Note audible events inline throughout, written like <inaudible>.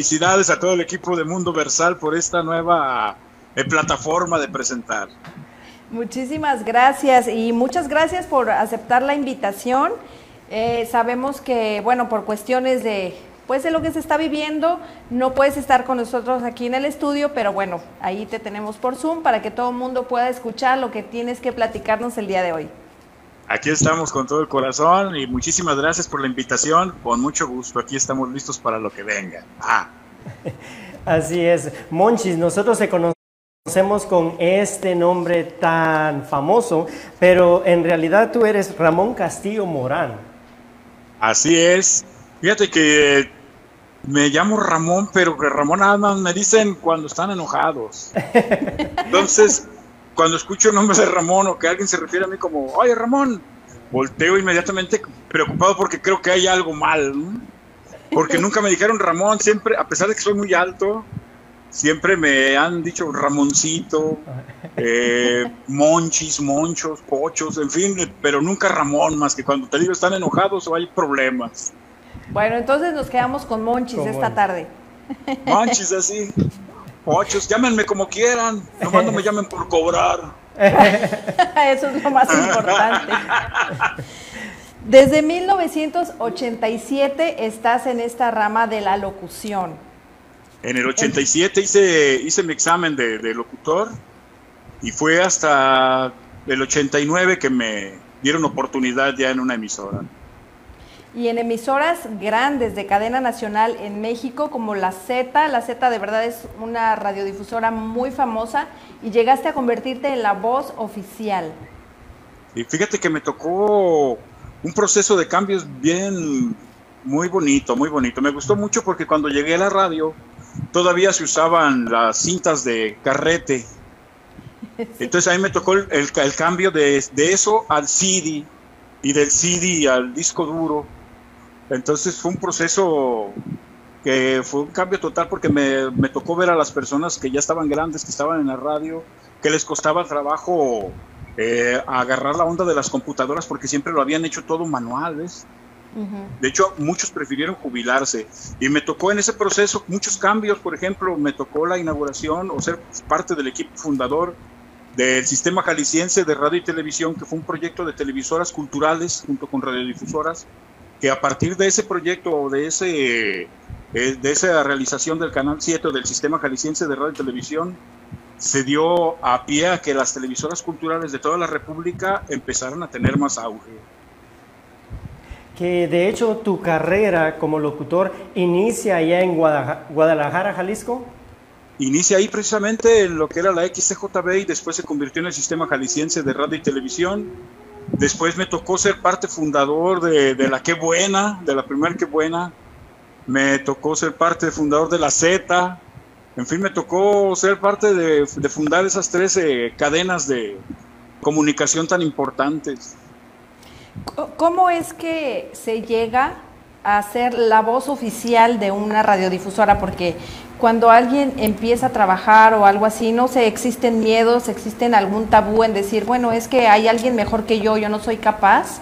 felicidades a todo el equipo de Mundo Versal por esta nueva eh, plataforma de presentar. Muchísimas gracias y muchas gracias por aceptar la invitación. Eh, sabemos que, bueno, por cuestiones de, pues de lo que se está viviendo, no puedes estar con nosotros aquí en el estudio, pero bueno, ahí te tenemos por Zoom para que todo el mundo pueda escuchar lo que tienes que platicarnos el día de hoy. Aquí estamos con todo el corazón y muchísimas gracias por la invitación. Con mucho gusto, aquí estamos listos para lo que venga. Ah. <laughs> Así es. Monchis, nosotros te conocemos con este nombre tan famoso, pero en realidad tú eres Ramón Castillo Morán. Así es. Fíjate que me llamo Ramón, pero que Ramón nada más me dicen cuando están enojados. <laughs> Entonces, cuando escucho el nombre de Ramón o que alguien se refiere a mí como, oye Ramón, volteo inmediatamente preocupado porque creo que hay algo mal, porque <laughs> nunca me dijeron Ramón, siempre, a pesar de que soy muy alto, siempre me han dicho Ramoncito, <laughs> eh, Monchis, Monchos, Pochos, en fin, pero nunca Ramón, más que cuando te digo están enojados o hay problemas. Bueno, entonces nos quedamos con Monchis esta tarde. Monchis, así. <laughs> Ocho, llámenme como quieran, nomás no me llamen por cobrar. <laughs> Eso es lo más importante. Desde 1987 estás en esta rama de la locución. En el 87 hice, hice mi examen de, de locutor y fue hasta el 89 que me dieron oportunidad ya en una emisora y en emisoras grandes de cadena nacional en México como la Z. La Z de verdad es una radiodifusora muy famosa y llegaste a convertirte en la voz oficial. Y fíjate que me tocó un proceso de cambios bien, muy bonito, muy bonito. Me gustó mucho porque cuando llegué a la radio todavía se usaban las cintas de carrete. <laughs> Entonces a mí me tocó el, el cambio de, de eso al CD y del CD al disco duro entonces fue un proceso que fue un cambio total porque me, tocó ver a las personas que ya estaban grandes, que estaban en la radio, que les costaba trabajo eh, agarrar la onda de las computadoras porque siempre lo habían hecho todo manual, ¿ves? De hecho, muchos prefirieron jubilarse. Y me tocó en ese proceso muchos cambios, por ejemplo, me tocó la inauguración o ser parte del equipo fundador del Sistema Jalisciense de Radio y Televisión, que fue un proyecto de televisoras culturales junto con radiodifusoras que a partir de ese proyecto o de, ese, eh, de esa realización del Canal 7 del Sistema Jalisciense de Radio y Televisión, se dio a pie a que las televisoras culturales de toda la República empezaran a tener más auge. Que de hecho tu carrera como locutor inicia allá en Guadalajara, Jalisco. Inicia ahí precisamente en lo que era la XCJB y después se convirtió en el Sistema Jalisciense de Radio y Televisión Después me tocó ser parte fundador de, la Qué Buena, de la primera Qué Buena. Me tocó ser parte fundador de la Z. En fin, me tocó ser parte de, fundar esas tres cadenas de comunicación tan importantes. ¿Cómo es que se llega a ser la voz oficial de una radiodifusora? Porque cuando alguien empieza a trabajar o algo así, no sé, existen miedos, existen algún tabú en decir, bueno, es que hay alguien mejor que yo, yo no soy capaz.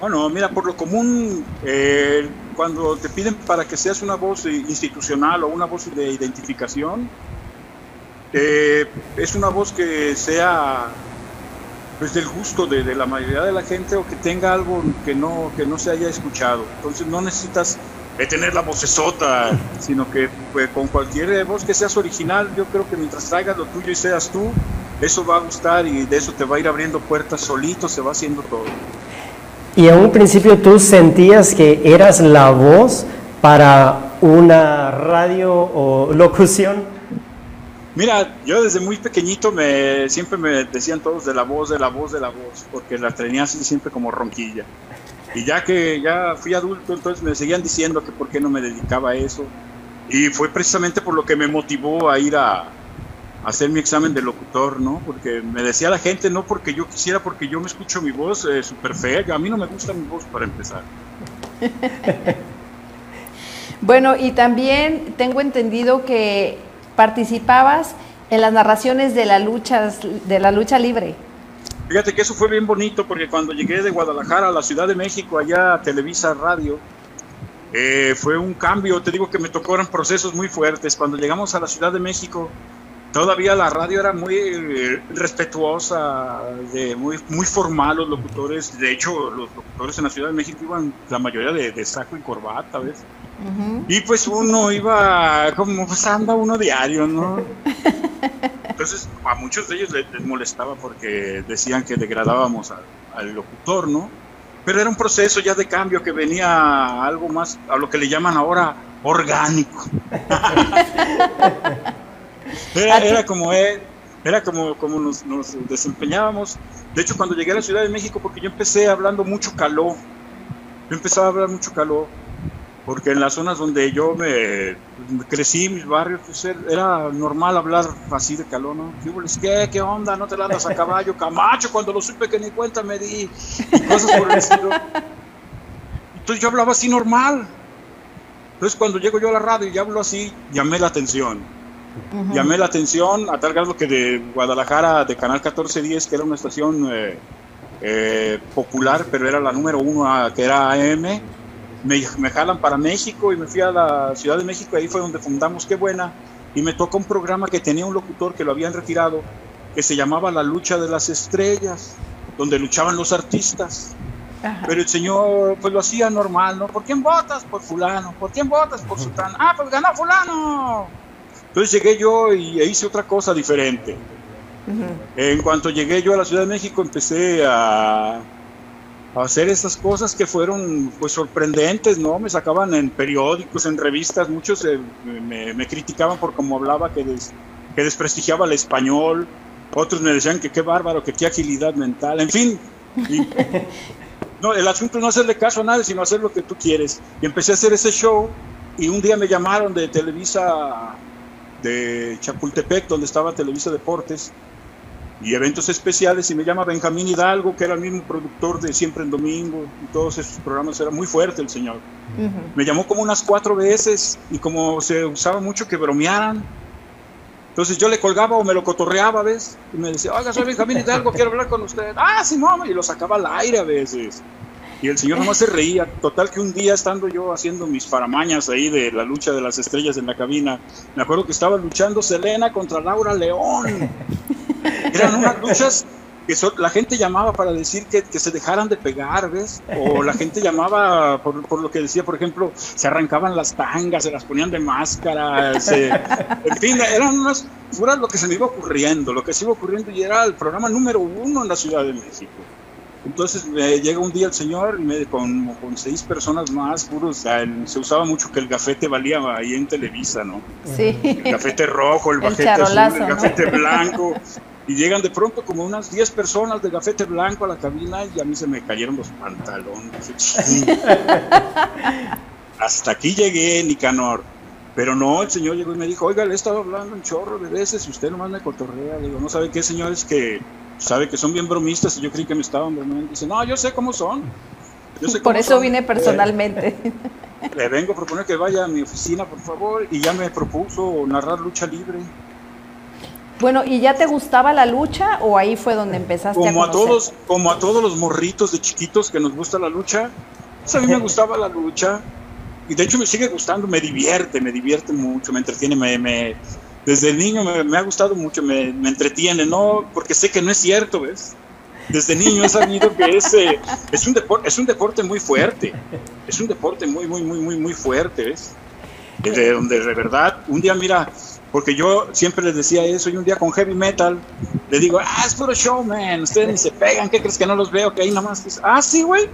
Bueno, mira, por lo común, eh, cuando te piden para que seas una voz institucional o una voz de identificación, eh, es una voz que sea pues del gusto de, la mayoría de la gente o que tenga algo que no, que no se haya escuchado. Entonces no necesitas de tener la vocesota, sino que pues, con cualquier voz que seas original, yo creo que mientras traigas lo tuyo y seas tú, eso va a gustar y de eso te va a ir abriendo puertas solito, se va haciendo todo. Y en un principio tú sentías que eras la voz para una radio o locución. Mira, yo desde muy pequeñito me siempre me decían todos de la voz, de la voz, de la voz, porque la tenía así siempre como ronquilla. Y ya que ya fui adulto, entonces me seguían diciendo que por qué no me dedicaba a eso. Y fue precisamente por lo que me motivó a ir a, hacer mi examen de locutor, ¿no? Porque me decía la gente, no porque yo quisiera, porque yo me escucho mi voz eh, súper fea. A mí no me gusta mi voz para empezar. <laughs> bueno, y también tengo entendido que participabas en las narraciones de la lucha, de la lucha libre. Fíjate que eso fue bien bonito porque cuando llegué de Guadalajara a la Ciudad de México, allá Televisa Radio, eh, fue un cambio, te digo que me tocó, eran procesos muy fuertes. Cuando llegamos a la Ciudad de México, todavía la radio era muy eh, respetuosa, de, muy, muy formal los locutores. De hecho, los locutores en la Ciudad de México iban la mayoría de, saco y corbata, ¿ves? Y pues uno iba como, pues anda uno diario, ¿no? Entonces, a muchos de ellos les, molestaba porque decían que degradábamos al locutor, ¿no? Pero era un proceso ya de cambio que venía algo más, a lo que le llaman ahora orgánico. <laughs> era, como era como, como nos, desempeñábamos. De hecho, cuando llegué a la Ciudad de México, porque yo empecé hablando mucho calor, yo empezaba a hablar mucho calor, porque en las zonas donde yo me, crecí, mis barrios, pues era normal hablar así de calor, ¿no? ¿Qué, ¿Qué onda? ¿No te la andas a caballo? Camacho, cuando lo supe que ni cuenta me di, y cosas por el estilo. Entonces yo hablaba así normal. Entonces cuando llego yo a la radio y hablo así, llamé la atención. Llamé la atención a tal grado que de Guadalajara, de Canal 1410, que era una estación eh, eh, popular, pero era la número uno, que era AM, me, me, jalan para México y me fui a la Ciudad de México, ahí fue donde fundamos Qué Buena, y me toca un programa que tenía un locutor que lo habían retirado, que se llamaba La Lucha de las Estrellas, donde luchaban los artistas. Pero el señor pues lo hacía normal, ¿no? ¿Por quién votas? Por fulano. ¿Por quién votas? Por sultano. Ah, pues ganó fulano. Entonces llegué yo y hice otra cosa diferente. En cuanto llegué yo a la Ciudad de México empecé a hacer esas cosas que fueron pues sorprendentes, ¿no? Me sacaban en periódicos, en revistas, muchos eh, me, criticaban por cómo hablaba, que, que desprestigiaba el español, otros me decían que qué bárbaro, que qué agilidad mental, en fin. <laughs> no, el asunto no hacerle caso a nadie, sino hacer lo que tú quieres. Y empecé a hacer ese show y un día me llamaron de Televisa de Chapultepec, donde estaba Televisa Deportes, y eventos especiales y me llama Benjamín Hidalgo, que era el mismo productor de Siempre en Domingo y todos esos programas, era muy fuerte el señor. Me llamó como unas cuatro veces y como se usaba mucho que bromearan, entonces yo le colgaba o me lo cotorreaba, ¿ves? Y me decía, oiga, soy Benjamín Hidalgo, quiero hablar con usted. Ah, sí, no, y lo sacaba al aire a veces. Y el señor nomás se reía. Total que un día estando yo haciendo mis faramañas ahí de la lucha de las estrellas en la cabina, me acuerdo que estaba luchando Selena contra Laura León. <laughs> Eran unas luchas que la gente llamaba para decir que, que, se dejaran de pegar, ¿ves? O la gente llamaba por, por, lo que decía, por ejemplo, se arrancaban las tangas, se las ponían de máscara, en fin, eran unas fuera lo que se me iba ocurriendo, lo que se iba ocurriendo y era el programa número uno en la Ciudad de México. Entonces me llega un día el señor y me, con, con seis personas más, puros, se usaba mucho que el gafete valía ahí en Televisa, ¿no? Sí. El gafete rojo, el, gafete azul, el gafete blanco. Y llegan de pronto como unas 10 personas de gafete blanco a la cabina y a mí se me cayeron los pantalones. <laughs> Hasta aquí llegué, Nicanor. Pero no, el señor llegó y me dijo, oiga, le he estado hablando un chorro de veces y usted nomás me cotorrea. Le digo, no sabe qué, señores, que sabe que son bien bromistas y yo creí que me estaban bromeando. Dice, no, yo sé cómo son. por eso vine personalmente. Le vengo a proponer que vaya a mi oficina, por favor, y ya me propuso narrar lucha libre. Bueno, ¿y ya te gustaba la lucha o ahí fue donde empezaste como a, todos Como a todos los morritos de chiquitos que nos gusta la lucha, pues a mí me gustaba la lucha y de hecho me sigue gustando, me divierte, me divierte mucho, me entretiene, me, me desde niño me, ha gustado mucho, me, entretiene, no, porque sé que no es cierto, ¿ves? Desde niño he sabido que es, es, un deporte, es un deporte muy fuerte, es un deporte muy, muy, muy, muy, muy fuerte, ¿ves? De donde de verdad, un día mira, porque yo siempre les decía eso y un día con heavy metal le digo, ah, es puro show, man, ustedes ni se pegan, ¿qué crees que no los veo? Que ahí nomás, ah, sí, güey.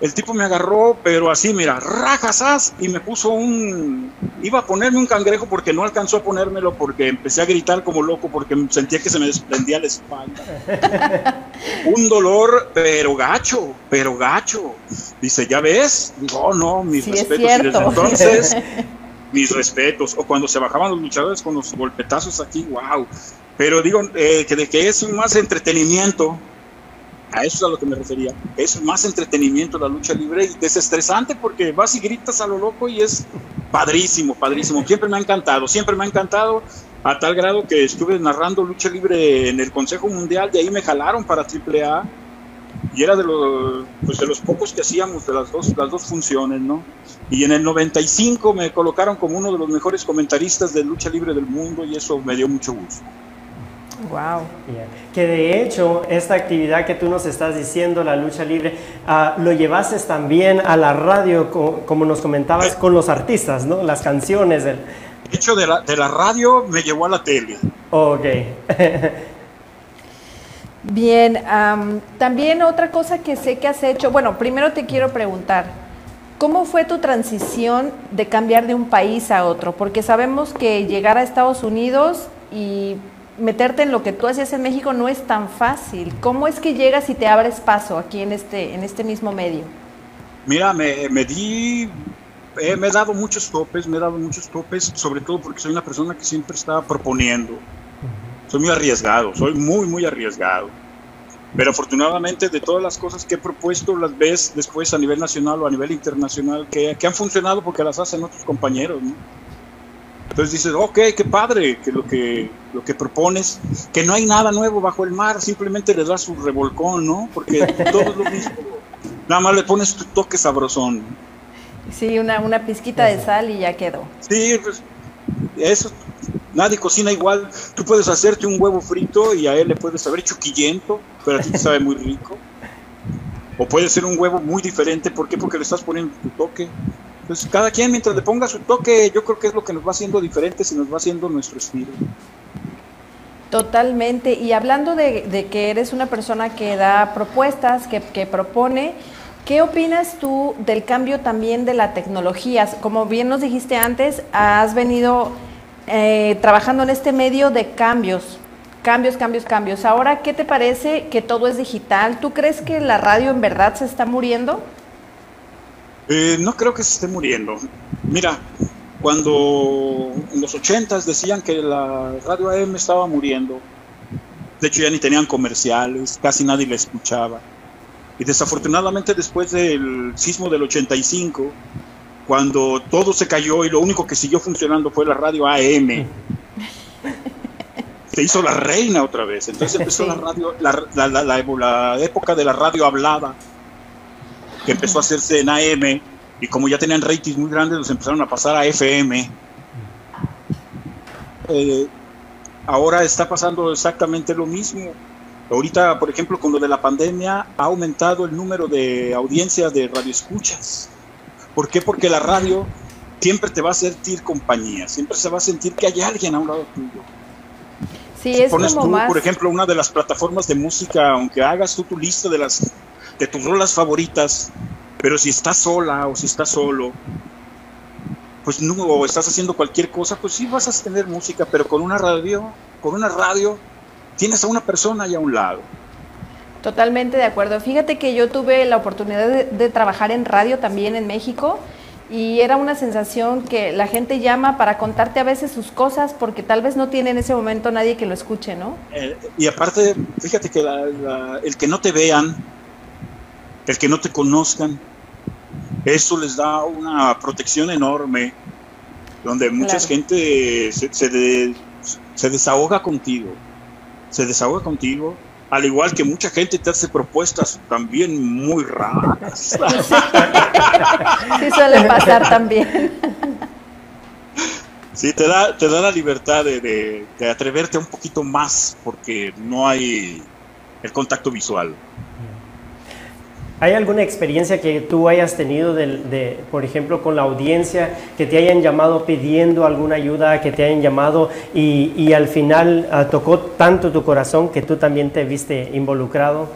El tipo me agarró, pero así, mira, rajasas, y me puso un... Iba a ponerme un cangrejo porque no alcanzó a ponérmelo porque empecé a gritar como loco porque sentía que se me desprendía la espalda. <laughs> un dolor, pero gacho, pero gacho. Dice, ¿ya ves? Digo, oh, no, mis respetos. Y desde entonces <laughs> mis respetos. O cuando se bajaban los luchadores con los golpetazos aquí, wow. Pero digo eh, que de que es más entretenimiento, a eso es a lo que me refería. Es más entretenimiento la lucha libre y desestresante porque vas y gritas a lo loco y es padrísimo, padrísimo. Siempre me ha encantado, siempre me ha encantado a tal grado que estuve narrando lucha libre en el Consejo Mundial, de ahí me jalaron para AAA y era de los, pues de los pocos que hacíamos de las dos, las dos funciones, ¿no? Y en el 95 me colocaron como uno de los mejores comentaristas de lucha libre del mundo y eso me dio mucho gusto. Wow. Que de hecho, esta actividad que tú nos estás diciendo, la lucha libre, uh, lo llevaste también a la radio, como, como nos comentabas, con los artistas, ¿no? Las canciones. Del... De hecho, de la, de la radio me llevó a la tele. Ok. <laughs> Bien, um, también otra cosa que sé que has hecho, bueno, primero te quiero preguntar, ¿cómo fue tu transición de cambiar de un país a otro? Porque sabemos que llegar a Estados Unidos y meterte en lo que tú hacías en México no es tan fácil. ¿Cómo es que llegas y te abres paso aquí en este, en este mismo medio? Mira, me, di, eh, me he dado muchos topes, me he dado muchos topes, sobre todo porque soy una persona que siempre está proponiendo soy muy arriesgado, soy muy, muy arriesgado. Pero afortunadamente de todas las cosas que he propuesto las ves después a nivel nacional o a nivel internacional que, que han funcionado porque las hacen otros compañeros. ¿no? Entonces dices, ok, qué padre que lo, que lo que propones, que no hay nada nuevo bajo el mar, simplemente le das su revolcón, ¿no? Porque <laughs> todo es lo mismo. Nada más le pones tu toque sabrosón. Sí, una, una pizquita de sal y ya quedó. Sí, pues eso nadie cocina igual. Tú puedes hacerte un huevo frito y a él le puedes saber chuquillento, pero a ti te sabe muy rico. O puede ser un huevo muy diferente. ¿Por qué? Porque le estás poniendo tu toque. Entonces, cada quien mientras le ponga su toque, yo creo que es lo que nos va haciendo diferentes y nos va haciendo nuestro estilo. Totalmente. Y hablando de, que eres una persona que da propuestas, que, que propone, ¿Qué opinas tú del cambio también de la tecnología? Como bien nos dijiste antes, has venido eh, trabajando en este medio de cambios, cambios, cambios, cambios. Ahora, ¿qué te parece que todo es digital? ¿Tú crees que la radio en verdad se está muriendo? Eh, no creo que se esté muriendo. Mira, cuando en los ochentas decían que la radio AM estaba muriendo, de hecho ya ni tenían comerciales, casi nadie la escuchaba. Y desafortunadamente después del sismo del 85, cuando todo se cayó y lo único que siguió funcionando fue la radio AM. <laughs> Se hizo la reina otra vez. Entonces empezó la radio, la, la, época de la radio hablada, que empezó a hacerse en AM, y como ya tenían ratings muy grandes, los empezaron a pasar a FM. Eh, ahora está pasando exactamente lo mismo. Ahorita, por ejemplo, con lo de la pandemia, ha aumentado el número de audiencias de radioescuchas. ¿Por qué? Porque la radio siempre te va a sentir compañía, siempre se va a sentir que hay alguien a un lado tuyo. Sí, es pones como tú, por ejemplo, una de las plataformas de música, aunque hagas tú tu lista de las de tus rolas favoritas, pero si estás sola o si estás solo, pues no, o estás haciendo cualquier cosa, pues sí vas a tener música, pero con una radio, con una radio, tienes a una persona ahí a un lado. Totalmente de acuerdo. Fíjate que yo tuve la oportunidad de, trabajar en radio también en México y era una sensación que la gente llama para contarte a veces sus cosas porque tal vez no tiene en ese momento nadie que lo escuche, ¿no? Eh, y aparte, fíjate que el que no te vean, el que no te conozcan, eso les da una protección enorme, donde mucha gente se, se desahoga contigo, se desahoga contigo al igual que mucha gente te hace propuestas también muy raras. <laughs> Sí, suele pasar también. Sí, te da, te da la libertad de, de atreverte un poquito más porque no hay el contacto visual. ¿Hay alguna experiencia que tú hayas tenido, de, por ejemplo, con la audiencia, que te hayan llamado pidiendo alguna ayuda, que te hayan llamado y, al final ah, tocó tanto tu corazón que tú también te viste involucrado?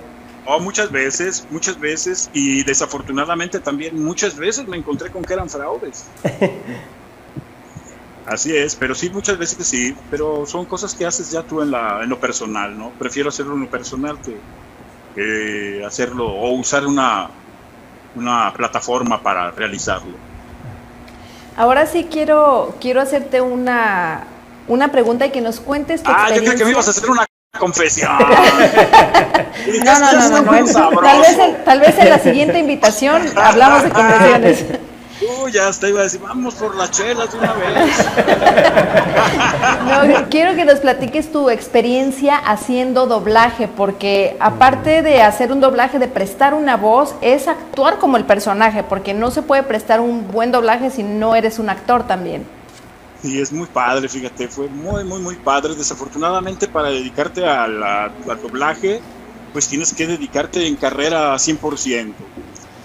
Oh, muchas veces, muchas veces, y desafortunadamente también muchas veces me encontré con que eran fraudes. <laughs> Así es, pero sí, muchas veces sí, pero son cosas que haces ya tú en, la, en lo personal, ¿no? Prefiero hacerlo en lo personal que, hacerlo o usar una, una plataforma para realizarlo. Ahora sí quiero, quiero hacerte una, una pregunta y que nos cuentes tu ah, yo creo que me ibas a hacer una confesión. no, no, no, no, Tal, vez en, tal vez en la siguiente invitación hablamos de confesiones. Uh, ya hasta iba a decir, vamos por las chelas de una vez. <laughs> no, quiero que nos platiques tu experiencia haciendo doblaje, porque aparte de hacer un doblaje, de prestar una voz, es actuar como el personaje, porque no se puede prestar un buen doblaje si no eres un actor también. Sí, es muy padre, fíjate, fue muy, muy, muy padre. Desafortunadamente para dedicarte al doblaje, pues tienes que dedicarte en carrera 100%.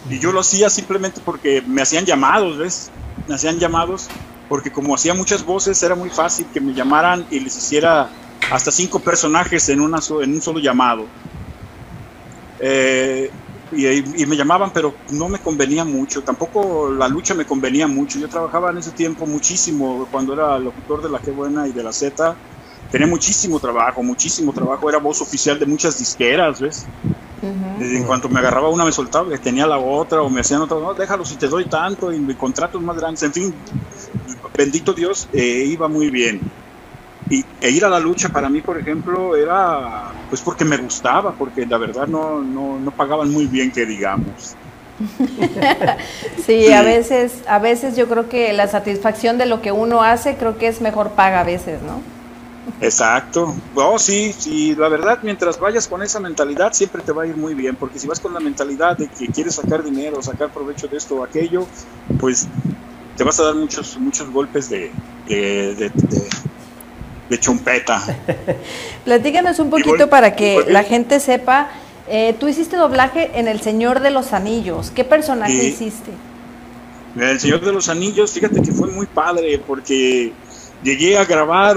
Y yo lo hacía simplemente porque me hacían llamados, ¿ves? Me hacían llamados porque como hacía muchas voces era muy fácil que me llamaran y les hiciera hasta cinco personajes en, una en un solo llamado. Eh, y, me llamaban, pero no me convenía mucho, tampoco la lucha me convenía mucho. Yo trabajaba en ese tiempo muchísimo, cuando era locutor de La Qué Buena y de La Z, tenía muchísimo trabajo, muchísimo trabajo, era voz oficial de muchas disqueras, ¿ves? En cuanto me agarraba una me soltaba, tenía la otra, o me hacían otra, no, déjalo si te doy tanto, y contratos más grandes, en fin, bendito Dios, eh, iba muy bien. Y, e ir a la lucha para mí, por ejemplo, era pues porque me gustaba, porque la verdad no, no, no pagaban muy bien, que digamos. <laughs> sí, a veces, a veces yo creo que la satisfacción de lo que uno hace, creo que es mejor paga a veces, ¿no? Exacto. Oh, sí, sí, la verdad, mientras vayas con esa mentalidad, siempre te va a ir muy bien, porque si vas con la mentalidad de que quieres sacar dinero, sacar provecho de esto o aquello, pues te vas a dar muchos, muchos golpes de, de, de, chompeta. <laughs> Platícanos un poquito para que la gente sepa. Eh, tú hiciste doblaje en El Señor de los Anillos. ¿Qué personaje hiciste? El Señor de los Anillos, fíjate que fue muy padre porque llegué a grabar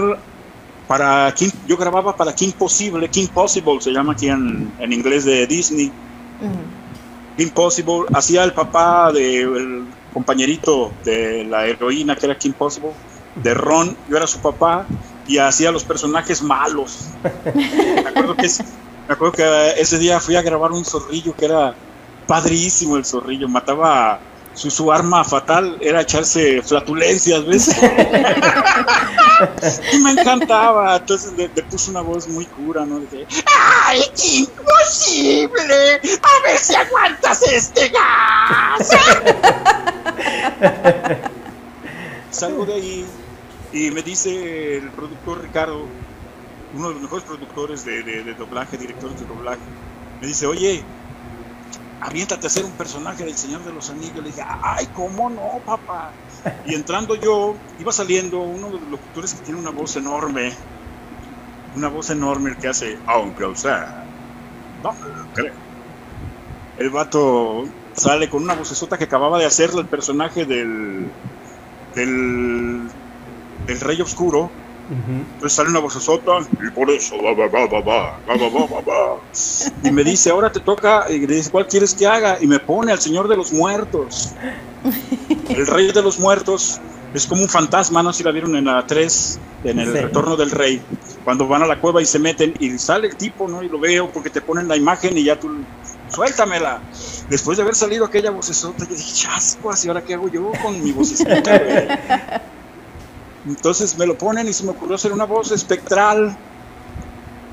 para King, yo grababa para King Possible, King Possible se llama aquí en, en inglés de Disney. King Possible, hacía el papá del compañerito de la heroína que era King Possible, de Ron, yo era su papá y hacía los personajes malos. me, acuerdo que, me acuerdo que ese día fui a grabar un zorrillo que era padrísimo el zorrillo, mataba su, su arma fatal era echarse flatulencias, ¿ves? <laughs> y me encantaba. Entonces le, puso una voz muy cura, ¿no? Dije, ¡ay, imposible! A ver si aguantas este gas. Salgo de ahí y me dice el productor Ricardo, uno de los mejores productores de, de doblaje, directores de doblaje, me dice, oye, aviéntate a hacer un personaje del Señor de los Anillos. Le dije, ay, ¿cómo no, papá? Y entrando yo, iba saliendo uno de los locutores que tiene una voz enorme, una voz enorme el que hace, aunque o sea, no, creo. El vato sale con una vocesota que acababa de hacerle el personaje del, del Rey Oscuro entonces sale una vocesota y por eso, y me dice, ahora te toca, y le dice, ¿cuál quieres que haga? Y me pone al Señor de los Muertos. El Rey de los Muertos es como un fantasma, no sé si la vieron en la 3, en el Retorno del Rey, cuando van a la cueva y se meten y sale el tipo, ¿no? Y lo veo porque te ponen la imagen y ya tú, suéltamela. Después de haber salido aquella vocesota, yo dije, chasco, ¿y ahora qué hago yo con mi vocesota? Entonces me lo ponen y se me ocurrió hacer una voz espectral.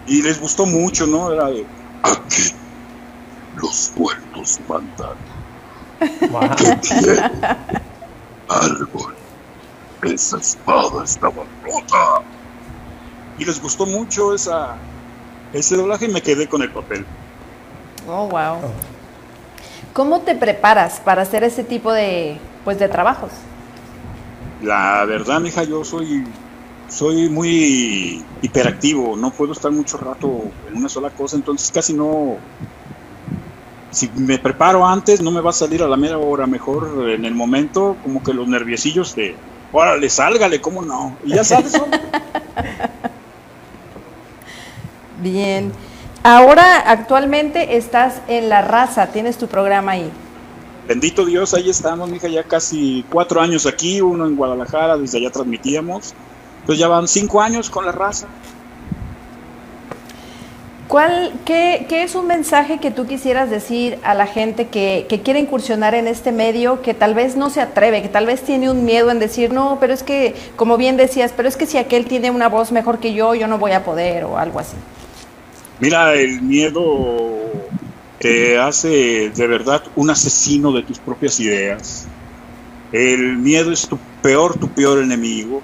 Y les gustó mucho, ¿no? Era de. Aquí los muertos mandan. Wow. ¿Qué Árbol. Esa espada estaba rota. Y les gustó mucho esa, ese doblaje y me quedé con el papel. Oh, wow. ¿Cómo te preparas para hacer ese tipo de, pues, de trabajos? La verdad, mija, yo soy, soy muy hiperactivo, no puedo estar mucho rato en una sola cosa, entonces casi no... Si me preparo antes, no me va a salir a la mera hora, mejor en el momento, como que los nerviosillos de, órale, sálgale, ¿cómo no? Y ya sabes. <laughs> Bien. Ahora, actualmente estás en La Raza, tienes tu programa ahí bendito Dios, ahí estamos, mija, ya casi cuatro años aquí, uno en Guadalajara, desde allá transmitíamos. Pues ya van cinco años con la raza. ¿Cuál, qué, qué, es un mensaje que tú quisieras decir a la gente que, que, quiere incursionar en este medio, que tal vez no se atreve, que tal vez tiene un miedo en decir, no, pero es que, como bien decías, pero es que si aquel tiene una voz mejor que yo, yo no voy a poder o algo así? Mira, el miedo te hace de verdad un asesino de tus propias ideas. El miedo es tu peor, tu peor enemigo.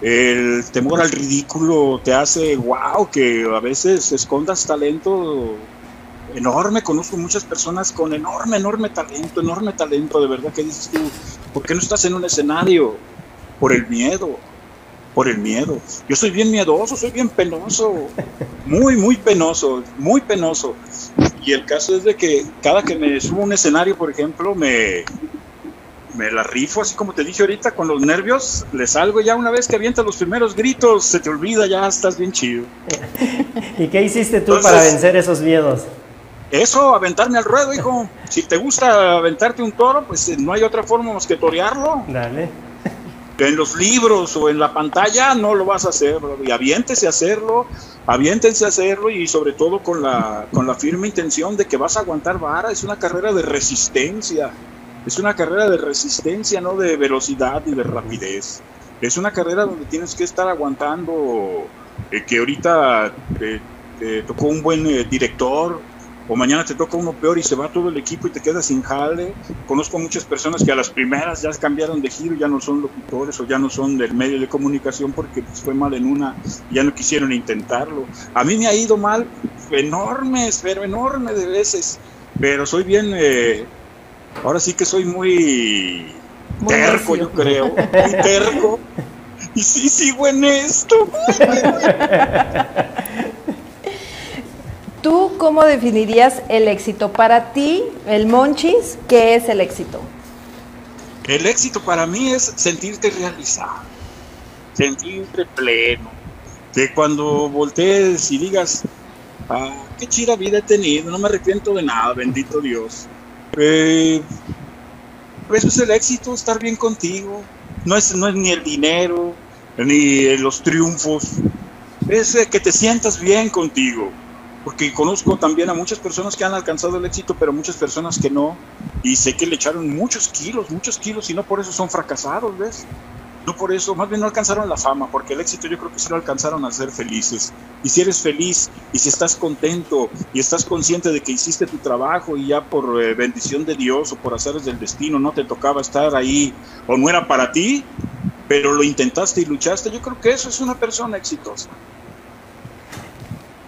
El temor al ridículo te hace, wow, que a veces escondas talento enorme. Conozco muchas personas con enorme, enorme talento, enorme talento, de verdad que dices tú, ¿por qué no estás en un escenario? Por el miedo, por el miedo. Yo soy bien miedoso, soy bien penoso, muy, muy penoso, muy penoso. Y el caso es de que cada que me subo a un escenario, por ejemplo, me, me la rifo, así como te dije ahorita, con los nervios, le salgo ya una vez que avientas los primeros gritos, se te olvida, ya estás bien chido. <laughs> ¿Y qué hiciste tú para vencer esos miedos? Eso, aventarme al ruedo, hijo. Si te gusta aventarte un toro, pues eh, no hay otra forma más que torearlo. Dale en los libros o en la pantalla no lo vas a hacer, y aviéntese a hacerlo, aviéntense a hacerlo y sobre todo con la, con la firme intención de que vas a aguantar vara, es una carrera de resistencia, es una carrera de resistencia, no de velocidad y de rapidez, es una carrera donde tienes que estar aguantando, eh, que ahorita te, tocó un buen eh, director, o mañana te toca uno peor y se va todo el equipo y te quedas sin jale. Conozco muchas personas que a las primeras ya cambiaron de giro, ya no son locutores o ya no son del medio de comunicación porque pues, fue mal en una ya no quisieron intentarlo. A mí me ha ido mal enormes, pero enorme de veces, pero soy bien, eh, ahora sí que soy muy, terco, yo creo, muy terco. <laughs> Y sí sigo en esto. <laughs> ¿Tú cómo definirías el éxito? Para ti, el Monchis, ¿qué es el éxito? El éxito para mí es sentirte realizado, sentirte pleno. Que cuando voltees y digas, ah, qué chida vida he tenido, no me arrepiento de nada, bendito Dios. Eh, eso es el éxito, estar bien contigo. No es, no es ni el dinero, ni los triunfos. Es que te sientas bien contigo porque conozco también a muchas personas que han alcanzado el éxito, pero muchas personas que no, y sé que le echaron muchos kilos, muchos kilos, y no por eso son fracasados, ¿ves? No por eso, más bien no alcanzaron la fama, porque el éxito yo creo que sí lo alcanzaron a ser felices. Y si eres feliz, y si estás contento, y estás consciente de que hiciste tu trabajo, y ya por eh, bendición de Dios o por haceres del destino no te tocaba estar ahí, o no era para ti, pero lo intentaste y luchaste, yo creo que eso es una persona exitosa.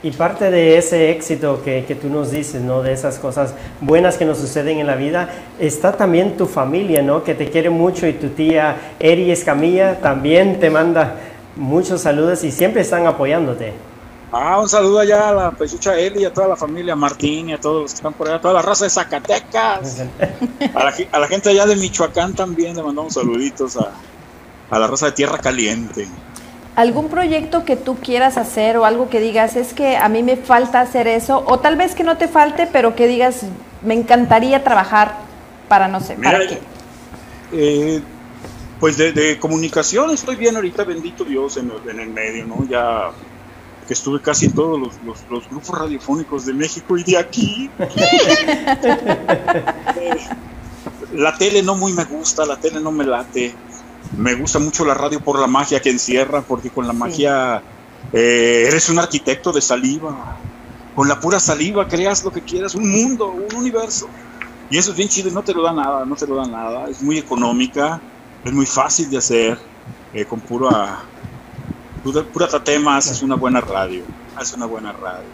Y parte de ese éxito que, que, tú nos dices, ¿no? De esas cosas buenas que nos suceden en la vida, está también tu familia, ¿no? Que te quiere mucho y tu tía Eri Escamilla también te manda muchos saludos y siempre están apoyándote. Ah, un saludo allá a la pechucha Eli, a toda la familia Martín y a todos los que están por allá, a toda la raza de Zacatecas. a, la, a, la, gente allá de Michoacán también le mandamos saluditos a, a la raza de Tierra Caliente algún proyecto que tú quieras hacer o algo que digas, es que a mí me falta hacer eso, o tal vez que no te falte, pero que digas, me encantaría trabajar para no sé, para qué. Eh, pues de, comunicación estoy bien ahorita, bendito Dios, en, el medio, ¿no? Ya que estuve casi en todos los, los, grupos radiofónicos de México y de aquí. <laughs> Eh, la tele no muy me gusta, la tele no me late me gusta mucho la radio por la magia que encierra, porque con la magia eh, eres un arquitecto de saliva. Con la pura saliva creas lo que quieras, un mundo, un universo. Y eso es bien chido, no te lo da nada, no te lo da nada. Es muy económica, es muy fácil de hacer, eh, con pura, pura, pura tatema haces una buena radio, haces una buena radio.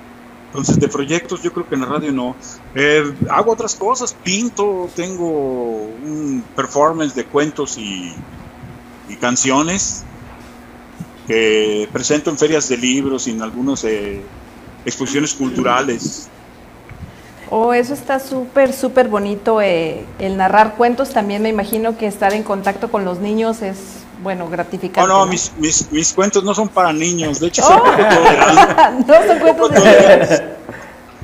Entonces, de proyectos yo creo que en la radio no. Eh, hago otras cosas, pinto, tengo un performance de cuentos y y canciones que presento en ferias de libros y en algunas eh, exposiciones culturales. Oh, eso está súper, súper bonito. Eh, el narrar cuentos también me imagino que estar en contacto con los niños es, bueno, gratificante. Oh, no, Mis, mis, mis, cuentos no son para niños, de hecho soy poco <laughs> tolerante. no son cuentos de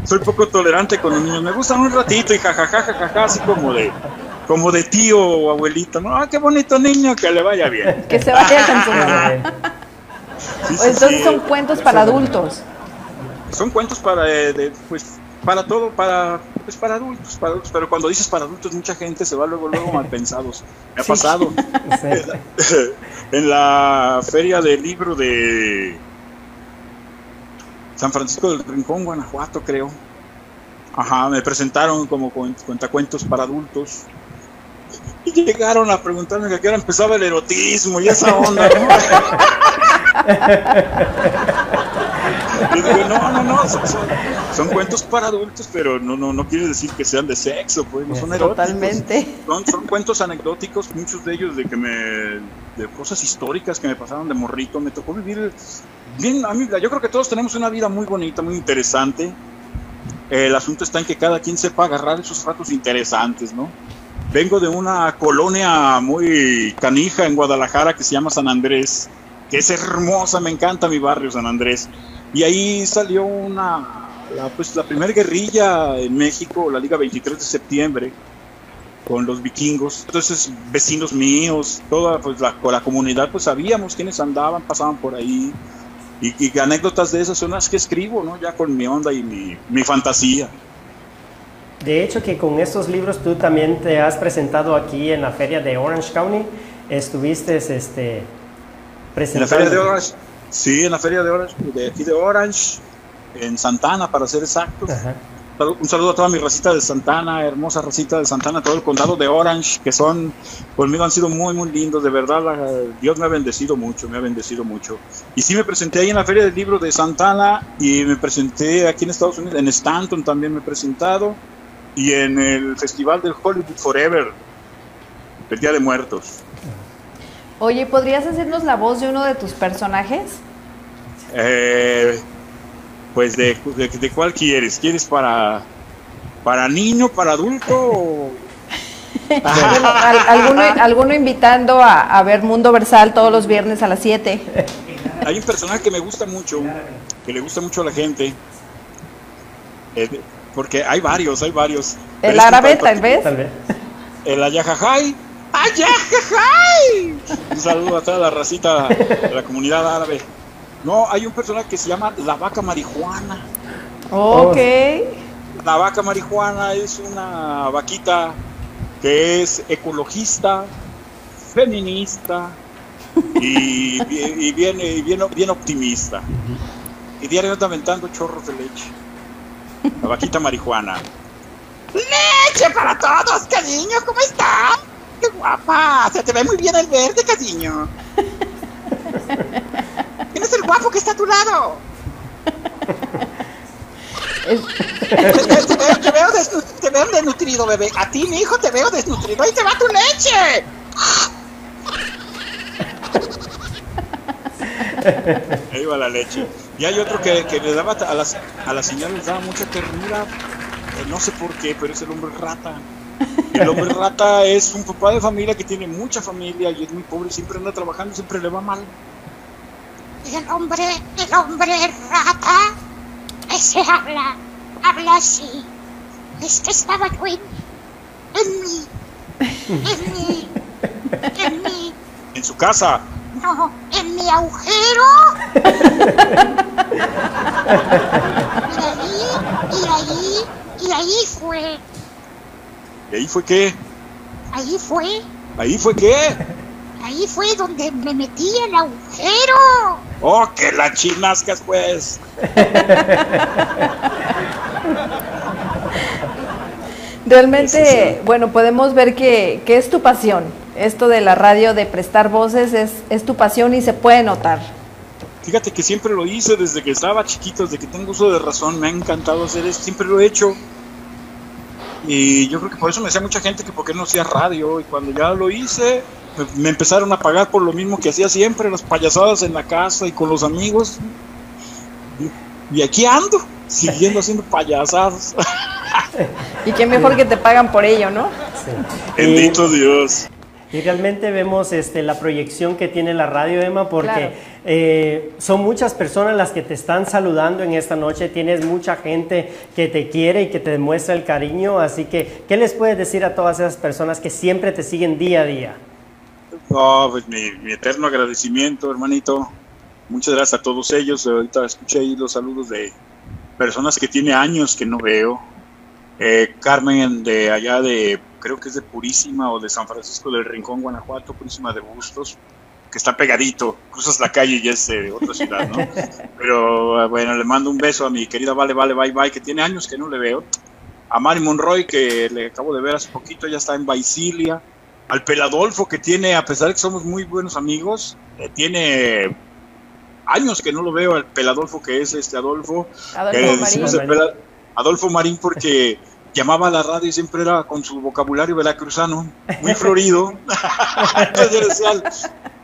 Soy poco tolerante con los niños, me gustan un ratito y jajaja, jajaja, así como de como de tío o abuelito, ¿no? Ah, qué bonito niño, que le vaya bien. que se vaya con su <laughs> mamá. Entonces son cuentos para adultos. Son cuentos para, eh, pues, para todo, para, pues, para adultos, para adultos. Pero cuando dices para adultos, mucha gente se va luego, luego <laughs> mal pensados. Me ha pasado. <laughs> en la feria del libro de San Francisco del Rincón, Guanajuato, creo. Ajá, me presentaron como cuentacuentos para adultos llegaron a preguntarme que a qué hora empezaba el erotismo y esa onda, ¿no? <laughs> digo, no, no, no, son, cuentos para adultos, pero no, no, no quiere decir que sean de sexo, pues no son eróticos. Totalmente. Son, son cuentos anecdóticos, muchos de ellos de que me, de cosas históricas que me pasaron de morrito, me tocó vivir bien, a mí, yo creo que todos tenemos una vida muy bonita, muy interesante. El asunto está en que cada quien sepa agarrar esos ratos interesantes, ¿no? Vengo de una colonia muy canija en Guadalajara que se llama San Andrés, que es hermosa, me encanta mi barrio San Andrés. Y ahí salió una, la, pues, la primera guerrilla en México, la Liga 23 de septiembre, con los vikingos. Entonces, vecinos míos, toda pues, la, la comunidad, pues sabíamos quiénes andaban, pasaban por ahí. Y, anécdotas de esas son las que escribo, ¿no? Ya con mi onda y mi, mi fantasía. De hecho, que con estos libros tú también te has presentado aquí en la feria de Orange County. Estuviste este, presentando. En la feria de Orange, sí, en la feria de Orange, de aquí de Orange, en Santana, para ser exactos. Un saludo a toda mi racita de Santana, hermosa racita de Santana, todo el condado de Orange, que son, conmigo han sido muy, muy lindos, de verdad, Dios me ha bendecido mucho, me ha bendecido mucho. Y sí me presenté ahí en la Feria del Libro de Santana y me presenté aquí en Estados Unidos, en Stanton también me he presentado y en el Festival del Hollywood Forever, el Día de Muertos. Oye, ¿podrías hacernos la voz de uno de tus personajes? Eh, pues de, de, cuál quieres, ¿quieres para, para niño, para adulto? <laughs> alguno, alguno, invitando a, ver Mundo Versal todos los viernes a las 7. Hay un personaje que me gusta mucho, que le gusta mucho a la gente. Eh, porque hay varios, hay varios. El árabe, tal vez. <laughs> El ayajajay. ¡Ayajajay! Un saludo a toda la racita de la comunidad árabe. No, hay un personaje que se llama la vaca marihuana. Ok. La vaca marihuana es una vaquita que es ecologista, feminista y, <laughs> y, bien, bien, optimista. Y diario está aventando chorros de leche. La vaquita marihuana. ¡Leche para todos, cariño! ¿Cómo estás? ¡Qué guapa! Se te ve muy bien el verde, cariño. ¿Quién es el guapo que está a tu lado? te, veo, desnutrido, bebé. A ti, mi hijo, te veo desnutrido. ¡Ahí te va tu leche! Ahí va la leche. Y hay otro que, le daba a las, a las señoras les daba mucha ternura. Eh, no sé por qué, pero es el hombre rata. El hombre <laughs> rata es un papá de familia que tiene mucha familia y es muy pobre, siempre anda trabajando, siempre le va mal. El hombre, el hombre rata, ese habla, habla así. Es que estaba yo en, en mí, en mí, en mí. ¿En su casa? No, en mi agujero. y ahí, y ahí, y ahí fue. ¿Y ahí fue qué? Ahí fue. ¿Ahí fue qué? Ahí fue donde me metí el agujero. ¡Oh, que la chinascas, pues! Realmente, bueno, podemos ver que, que, es tu pasión. Esto de la radio, de prestar voces, es, es tu pasión y se puede notar. Fíjate que siempre lo hice desde que estaba chiquito, desde que tengo uso de razón, me ha encantado hacer esto, siempre lo he hecho. Y yo creo que por eso me decía mucha gente que por qué no hacía radio. Y cuando ya lo hice, me empezaron a pagar por lo mismo que hacía siempre, las payasadas en la casa y con los amigos. Y, aquí ando, siguiendo haciendo payasadas. y qué mejor que te pagan por ello, ¿no? Bendito Dios. Y realmente vemos este, la proyección que tiene la radio, Emma, porque eh, son muchas personas las que te están saludando en esta noche, tienes mucha gente que te quiere y que te demuestra el cariño, así que, ¿qué les puedes decir a todas esas personas que siempre te siguen día a día? No, pues mi, eterno agradecimiento, hermanito. Muchas gracias a todos ellos. Ahorita escuché ahí los saludos de personas que tiene años que no veo. Eh, Carmen de allá de, creo que es de Purísima o de San Francisco del Rincón, Guanajuato, Purísima de Bustos, que está pegadito, cruzas la calle y es de otra ciudad, ¿no? <laughs> Pero bueno, le mando un beso a mi querida Vale, Vale, Bye, Bye, que tiene años que no le veo. A Mari Monroy, que le acabo de ver hace poquito, ya está en Baisilia al Peladolfo que tiene, a pesar de que somos muy buenos amigos, eh, tiene años que no lo veo al Peladolfo que es este Adolfo. Adolfo que Marín. decimos el Pela- Adolfo Marín porque <laughs> llamaba a la radio y siempre era con su vocabulario veracruzano, muy florido. Entonces yo decía,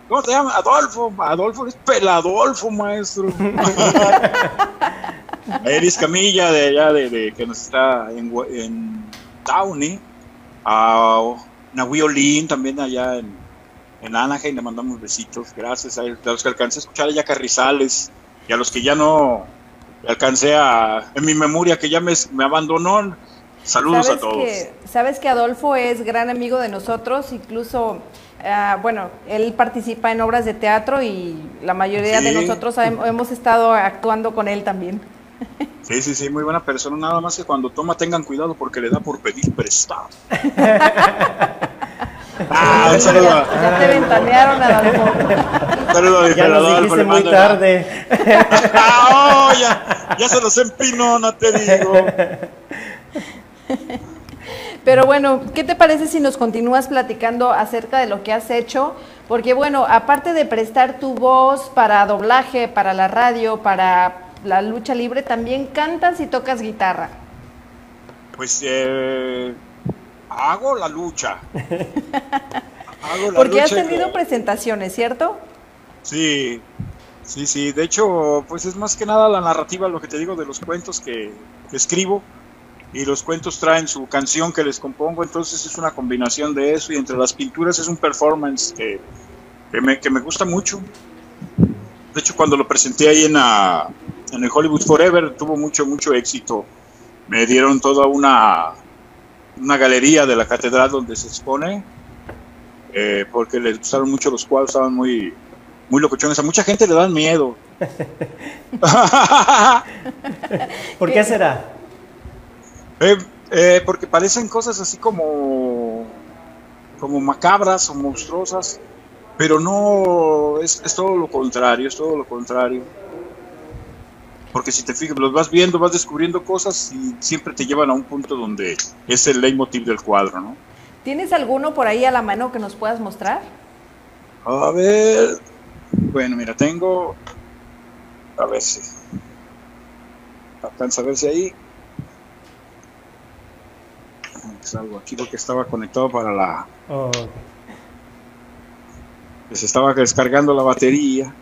¿cómo te llamas? Adolfo. Adolfo es Peladolfo, maestro. <laughs> A Eris Camilla de allá de, de- que nos está en, en Downey. A Nahui Olin también allá en, en Anaheim le mandamos besitos. Gracias a, él, a los que alcancé a escuchar allá Carrizales y a los que ya no alcancé a en mi memoria que ya me, me abandonó. Saludos a ¿Sabes todos. que, sabes que Adolfo es gran amigo de nosotros, incluso, ah, bueno, él participa en obras de teatro y la mayoría de nosotros hem- hemos estado actuando con él también. Sí, sí, sí, muy buena persona. Nada más que cuando toma tengan cuidado porque le da por pedir prestado. <laughs> ah, un saludo a- Ya te ventanearon, Adolfo. un saludo a mi Ya nos dijiste muy tarde. <laughs> Ah, oh, ya, ya se los empinó, no te digo. <laughs> Pero bueno, ¿qué te parece si nos continúas platicando acerca de lo que has hecho? Porque bueno, aparte de prestar tu voz para doblaje, para la radio, para la lucha libre, también cantas y tocas guitarra. Pues eh, hago la lucha. <laughs> Hago la Porque has y- tenido presentaciones, ¿cierto? Sí, sí, sí. De hecho, pues es más que nada la narrativa, lo que te digo de los cuentos que, que escribo. Y los cuentos traen su canción que les compongo, entonces es una combinación de eso. Y entre las pinturas es un performance que, que, me, que me gusta mucho. De hecho, cuando lo presenté ahí en, la- en el Hollywood Forever, tuvo mucho, mucho éxito. Me dieron toda una, una galería de la catedral donde se expone, eh, porque les gustaron mucho los cuadros, estaban muy, muy locochones. A mucha gente le dan miedo. <laughs> <laughs> ¿Por qué será? Eh, eh, porque parecen cosas así como, como macabras o monstruosas, pero no, es, es todo lo contrario, es todo lo contrario. Porque si te fijas, los vas viendo, vas descubriendo cosas y siempre te llevan a un punto donde es el leitmotiv del cuadro, ¿no? ¿Tienes alguno por ahí a la mano que nos puedas mostrar? A ver, bueno, mira, tengo, a ver si, alcanza a ver si ahí. Salgo aquí porque estaba conectado para la, Oh, se estaba descargando la batería.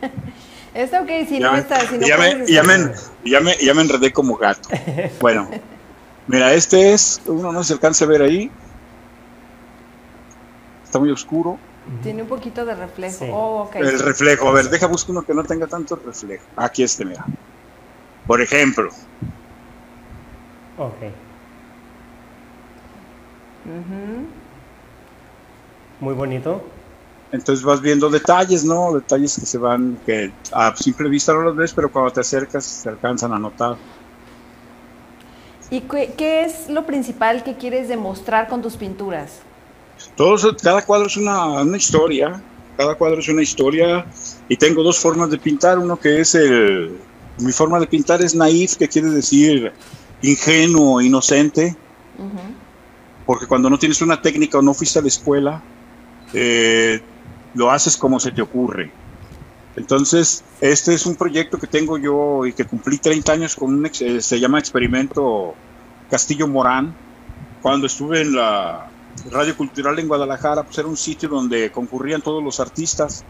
<laughs> Está ok, si ya no me- está, si no ya, me, ya, me, ya, me, ya me enredé como gato. <laughs> Bueno, mira, este es, uno no se alcanza a ver ahí. Está muy oscuro. Tiene un poquito de reflejo. Sí. Oh, ok. El reflejo, a ver, deja buscar uno que no tenga tanto reflejo. Aquí este, mira. Por ejemplo, ok. Muy bonito. entonces vas viendo detalles, ¿no? Detalles que se van, que a simple vista no los ves, pero cuando te acercas se alcanzan a notar. ¿Y qué, qué es lo principal que quieres demostrar con tus pinturas? Todos, cada cuadro es una, una historia, cada cuadro es una historia y tengo dos formas de pintar, uno que es el, mi forma de pintar es naif, que quiere decir ingenuo, inocente, Ujú. Porque cuando no tienes una técnica o no fuiste a la escuela, eh, lo haces como se te ocurre. Entonces, este es un proyecto que tengo yo y que cumplí 30 años con un, eh, se llama Experimento Castillo Morán. Cuando estuve en la Radio Cultural en Guadalajara, pues era un sitio donde concurrían todos los artistas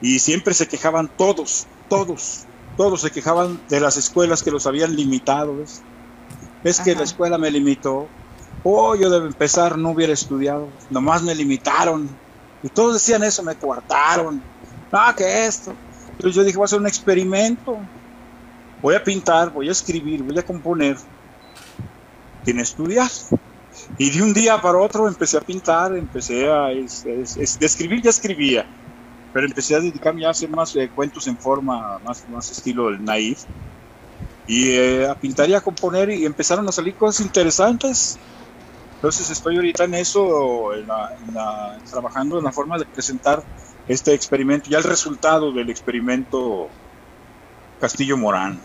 y siempre se quejaban todos, todos, todos se quejaban de las escuelas que los habían limitado. ¿ves? Es que Ajá. la escuela me limitó. Oh, yo de empezar no hubiera estudiado, nomás me limitaron. Y todos decían eso, me coartaron. Ah, que esto. Entonces yo dije, voy a hacer un experimento. Voy a pintar, voy a escribir, voy a componer. Sin estudiar. Y de un día para otro empecé a pintar, empecé a es- es- es- de escribir, ya escribía. Pero empecé a dedicarme a hacer más eh, cuentos en forma, más, más estilo el naif. Y eh, a pintar y a componer y empezaron a salir cosas interesantes. Entonces estoy ahorita en eso, en la- en la- trabajando en la forma de presentar este experimento, ya el resultado del experimento Castillo Morán.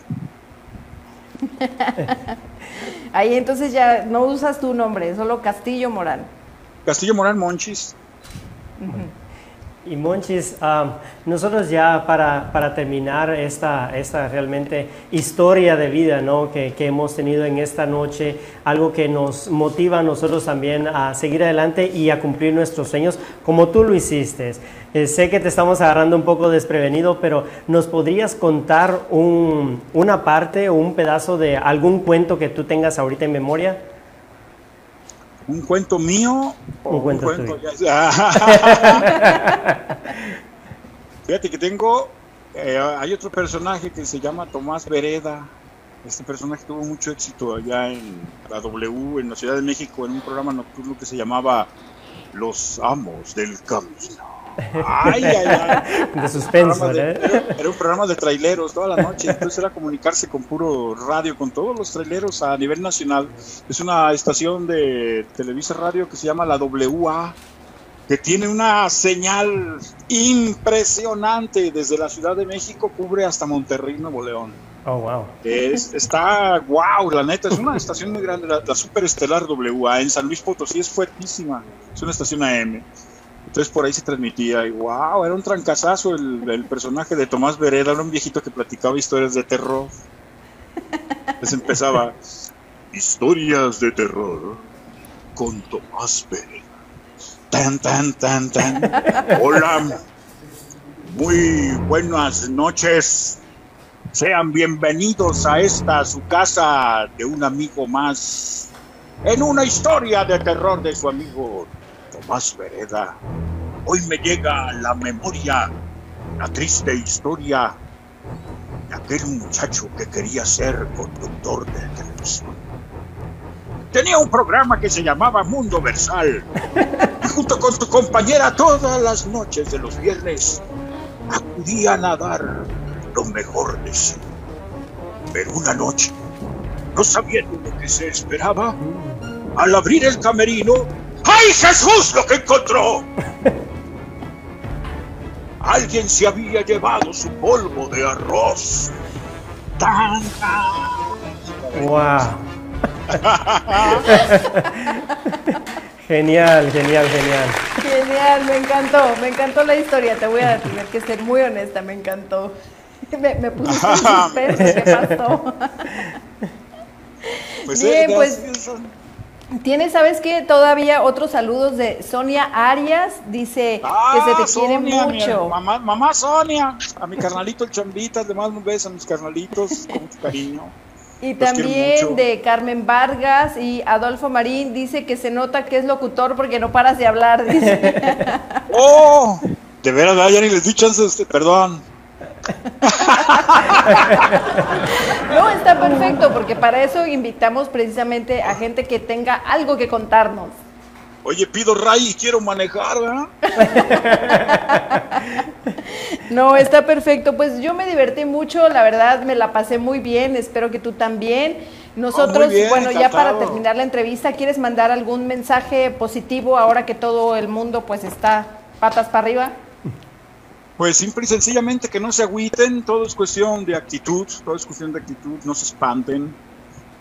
<laughs> Ahí entonces ya no usas tu nombre, solo Castillo Morán. Castillo Morán Monchis. Y Monchis, um, nosotros ya para, para, terminar esta, esta realmente historia de vida ¿no? que, que, hemos tenido en esta noche, algo que nos motiva a nosotros también a seguir adelante y a cumplir nuestros sueños como tú lo hiciste. Eh, sé que te estamos agarrando un poco desprevenido, pero ¿nos podrías contar un, una parte o un pedazo de algún cuento que tú tengas ahorita en memoria? ¿Un cuento mío? O un cuento, un cuento <laughs> Fíjate que tengo, eh, hay otro personaje que se llama Tomás Vereda. Este personaje tuvo mucho éxito allá en la W, en la Ciudad de México, en un programa nocturno que se llamaba Los Amos del Camino. Ay, ay, ay. <laughs> De suspenso, era, era, un programa de traileros toda la noche, entonces era comunicarse con puro radio, con todos los traileros a nivel nacional. Es una estación de Televisa Radio que se llama la WA, que tiene una señal impresionante desde la Ciudad de México, cubre hasta Monterrey, Nuevo León. Oh, wow. Es, está, wow, la neta, es una estación muy grande, la, la Superestelar WA. En San Luis Potosí es fuertísima, es una estación AM. Entonces por ahí se transmitía y wow, era un trancazazo el, personaje de Tomás Vereda, era un viejito que platicaba historias de terror. Entonces empezaba, historias de terror con Tomás Vereda. Tan, tan, tan, tan. Hola, muy buenas noches. Sean bienvenidos a esta, su casa de un amigo más, en una historia de terror de su amigo Tomás Vereda, hoy me llega a la memoria la triste historia de aquel muchacho que quería ser conductor de televisión. Tenía un programa que se llamaba Mundo Versal y junto con tu compañera todas las noches de los viernes acudían a dar lo mejor de sí. Pero una noche, no sabiendo lo que se esperaba, al abrir el camerino, ¡Ay, Jesús, lo que encontró! Alguien se había llevado su polvo de arroz. ¡Tan, ¡Wow! <laughs> genial, genial, genial. Genial, me encantó, me encantó la historia. Te voy a tener que ser muy honesta, me encantó. <laughs> Me, me pusiste en <laughs> suspenso, ¿qué pasó? Pues, Bien, eh, pues gracias. Tienes, ¿sabes qué? Todavía otros saludos de Sonia Arias. Dice Ah, que se te quiere Sonia, mi mucho. mamá, mamá Sonia, a mi carnalito el Chambita, le mando un beso a mis carnalitos con mucho cariño. Y Los también de Carmen Vargas y Adolfo Marín dice que se nota que es locutor porque no paras de hablar. Dice. <laughs> ¡Oh! De veras, ya ni les di chance, perdón. <laughs> No, está perfecto porque para eso invitamos precisamente a gente que tenga algo que contarnos. Oye, pido ray y quiero manejar, ¿verdad? <laughs> No, está perfecto. Pues yo me divertí mucho, la verdad me la pasé muy bien, espero que tú también. Nosotros, bien, bueno, ya para terminar la entrevista, ¿quieres mandar algún mensaje positivo ahora que todo el mundo pues está patas para arriba? Pues simple y sencillamente que no se agüiten, todo es cuestión de actitud, todo es cuestión de actitud, no se espanten.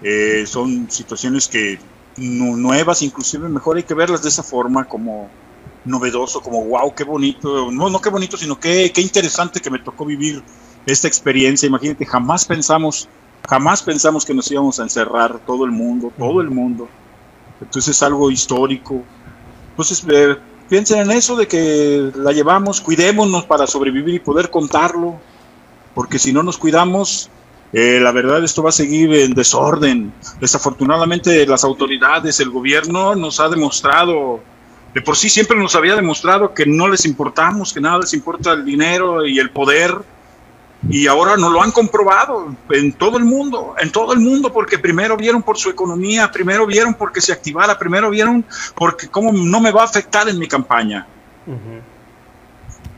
Eh, son situaciones que nu- nuevas, inclusive mejor hay que verlas de esa forma, como novedoso, como wow, qué bonito, no, no qué bonito, sino qué, qué interesante que me tocó vivir esta experiencia. Imagínate, jamás pensamos, jamás pensamos que nos íbamos a encerrar todo el mundo, todo el mundo. Entonces es algo histórico. Entonces, eh, piensen en eso de que la llevamos, cuidémonos para sobrevivir y poder contarlo, porque si no nos cuidamos, eh, la verdad esto va a seguir en desorden. Desafortunadamente las autoridades, el gobierno nos ha demostrado, de por sí siempre nos había demostrado que no les importamos, que nada les importa el dinero y el poder, y ahora nos lo han comprobado en todo el mundo, en todo el mundo, porque primero vieron por su economía, primero vieron porque se activara, primero vieron porque cómo no me va a afectar en mi campaña.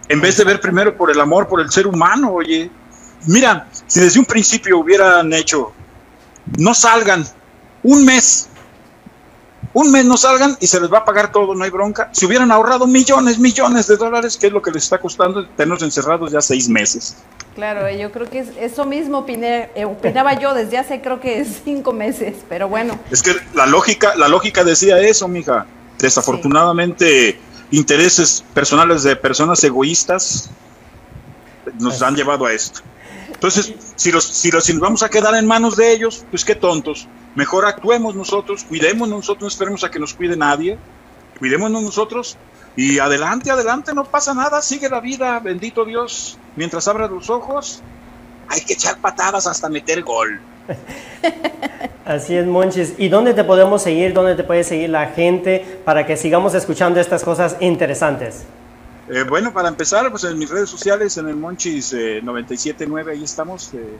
En vez de ver primero por el amor, por el ser humano, oye. Mira, si desde un principio hubieran hecho, no salgan un mes, un mes no salgan y se les va a pagar todo, no hay bronca. Si hubieran ahorrado millones, millones de dólares, que es lo que les está costando tenernos encerrados ya seis meses. Claro, eh, yo creo que es eso mismo opiné, eh, opinaba yo desde hace creo que cinco meses, pero bueno, Es que la lógica, la lógica decía eso, mija. Desafortunadamente, intereses personales de personas egoístas nos han llevado a esto. Entonces, si, los, si, los, si nos vamos a quedar en manos de ellos, pues qué tontos. Mejor actuemos nosotros, cuidemos nosotros, no esperemos a que nos cuide nadie, cuidémonos nosotros y adelante, adelante, no pasa nada, sigue la vida, bendito Dios. Mientras abras los ojos, hay que echar patadas hasta meter gol. <laughs> Así es, Monchis. ¿Y dónde te podemos seguir? ¿Dónde te puede seguir la gente para que sigamos escuchando estas cosas interesantes? Eh, bueno, para empezar, pues en mis redes sociales, en el Monchis 979, ahí estamos, eh,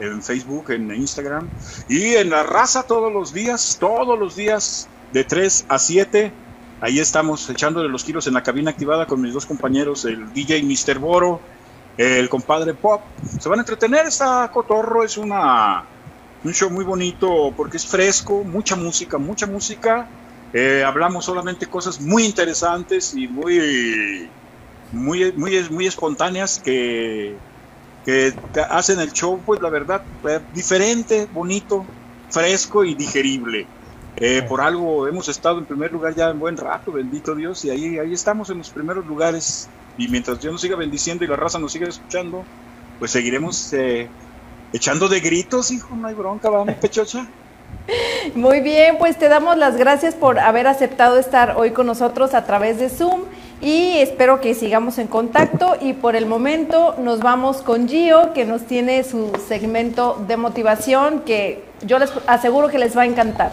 en Facebook, en Instagram, y en la raza todos los días, todos los días, de 3 a 7, ahí estamos echándole los kilos en la cabina activada con mis dos compañeros, el DJ Mr. Boro, el compadre Pop. Se van a entretener, esta cotorro es una un show muy bonito porque es fresco, mucha música, mucha música. Eh, hablamos solamente cosas muy interesantes y muy, muy, muy, muy espontáneas que, que hacen el show, pues la verdad, eh, diferente, bonito, fresco y digerible. Eh, por algo hemos estado en primer lugar ya en buen rato, bendito Dios, y ahí, ahí estamos en los primeros lugares. Y mientras Dios nos siga bendiciendo y la raza nos siga escuchando, pues seguiremos eh, echando de gritos, hijo, no hay bronca, vamos, <laughs> pechocha. Muy bien, pues te damos las gracias por haber aceptado estar hoy con nosotros a través de Zoom y espero que sigamos en contacto y por el momento nos vamos con Gio que nos tiene su segmento de motivación que yo les aseguro que les va a encantar.